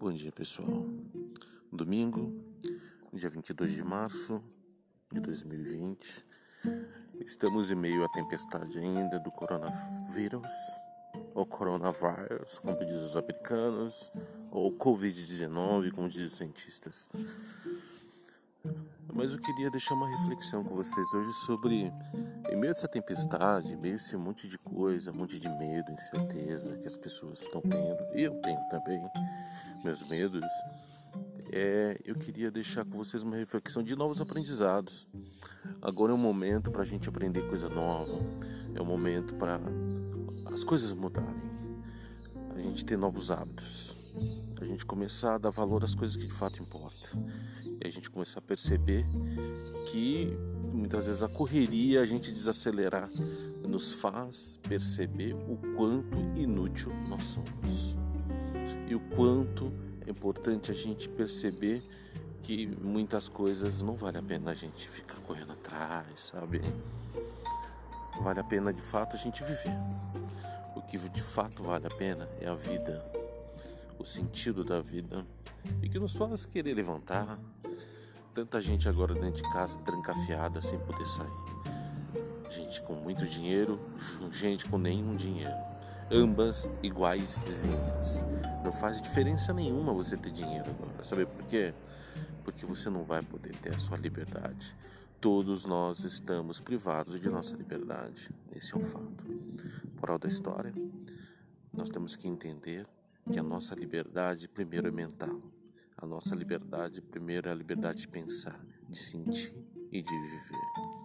Bom dia, pessoal. Domingo, dia 22 de março de 2020. Estamos em meio à tempestade ainda do coronavírus, ou coronavírus, como dizem os americanos, ou Covid-19, como dizem os cientistas. Mas eu queria deixar uma reflexão com vocês hoje sobre, em meio a essa tempestade, em meio a esse monte de coisa, um monte de medo, incerteza que as pessoas estão tendo, e eu tenho também, meus medos, é, eu queria deixar com vocês uma reflexão de novos aprendizados. Agora é um momento para a gente aprender coisa nova, é um momento para as coisas mudarem, a gente ter novos hábitos, a gente começar a dar valor às coisas que de fato importam e a gente começar a perceber que muitas vezes a correria, a gente desacelerar, nos faz perceber o quanto inútil nós somos e o quanto é importante a gente perceber que muitas coisas não vale a pena a gente ficar correndo atrás, sabe? Vale a pena de fato a gente viver. O que de fato vale a pena é a vida, o sentido da vida e que nos faz querer levantar, Tanta gente agora dentro de casa trancafiada sem poder sair. Gente com muito dinheiro, gente com nenhum dinheiro. Ambas iguaizinhas. Não faz diferença nenhuma você ter dinheiro agora. Sabe por quê? Porque você não vai poder ter a sua liberdade. Todos nós estamos privados de nossa liberdade. Esse é um fato. Moral da história: nós temos que entender que a nossa liberdade primeiro é mental a nossa liberdade, primeiro, é a liberdade de pensar, de sentir e de viver.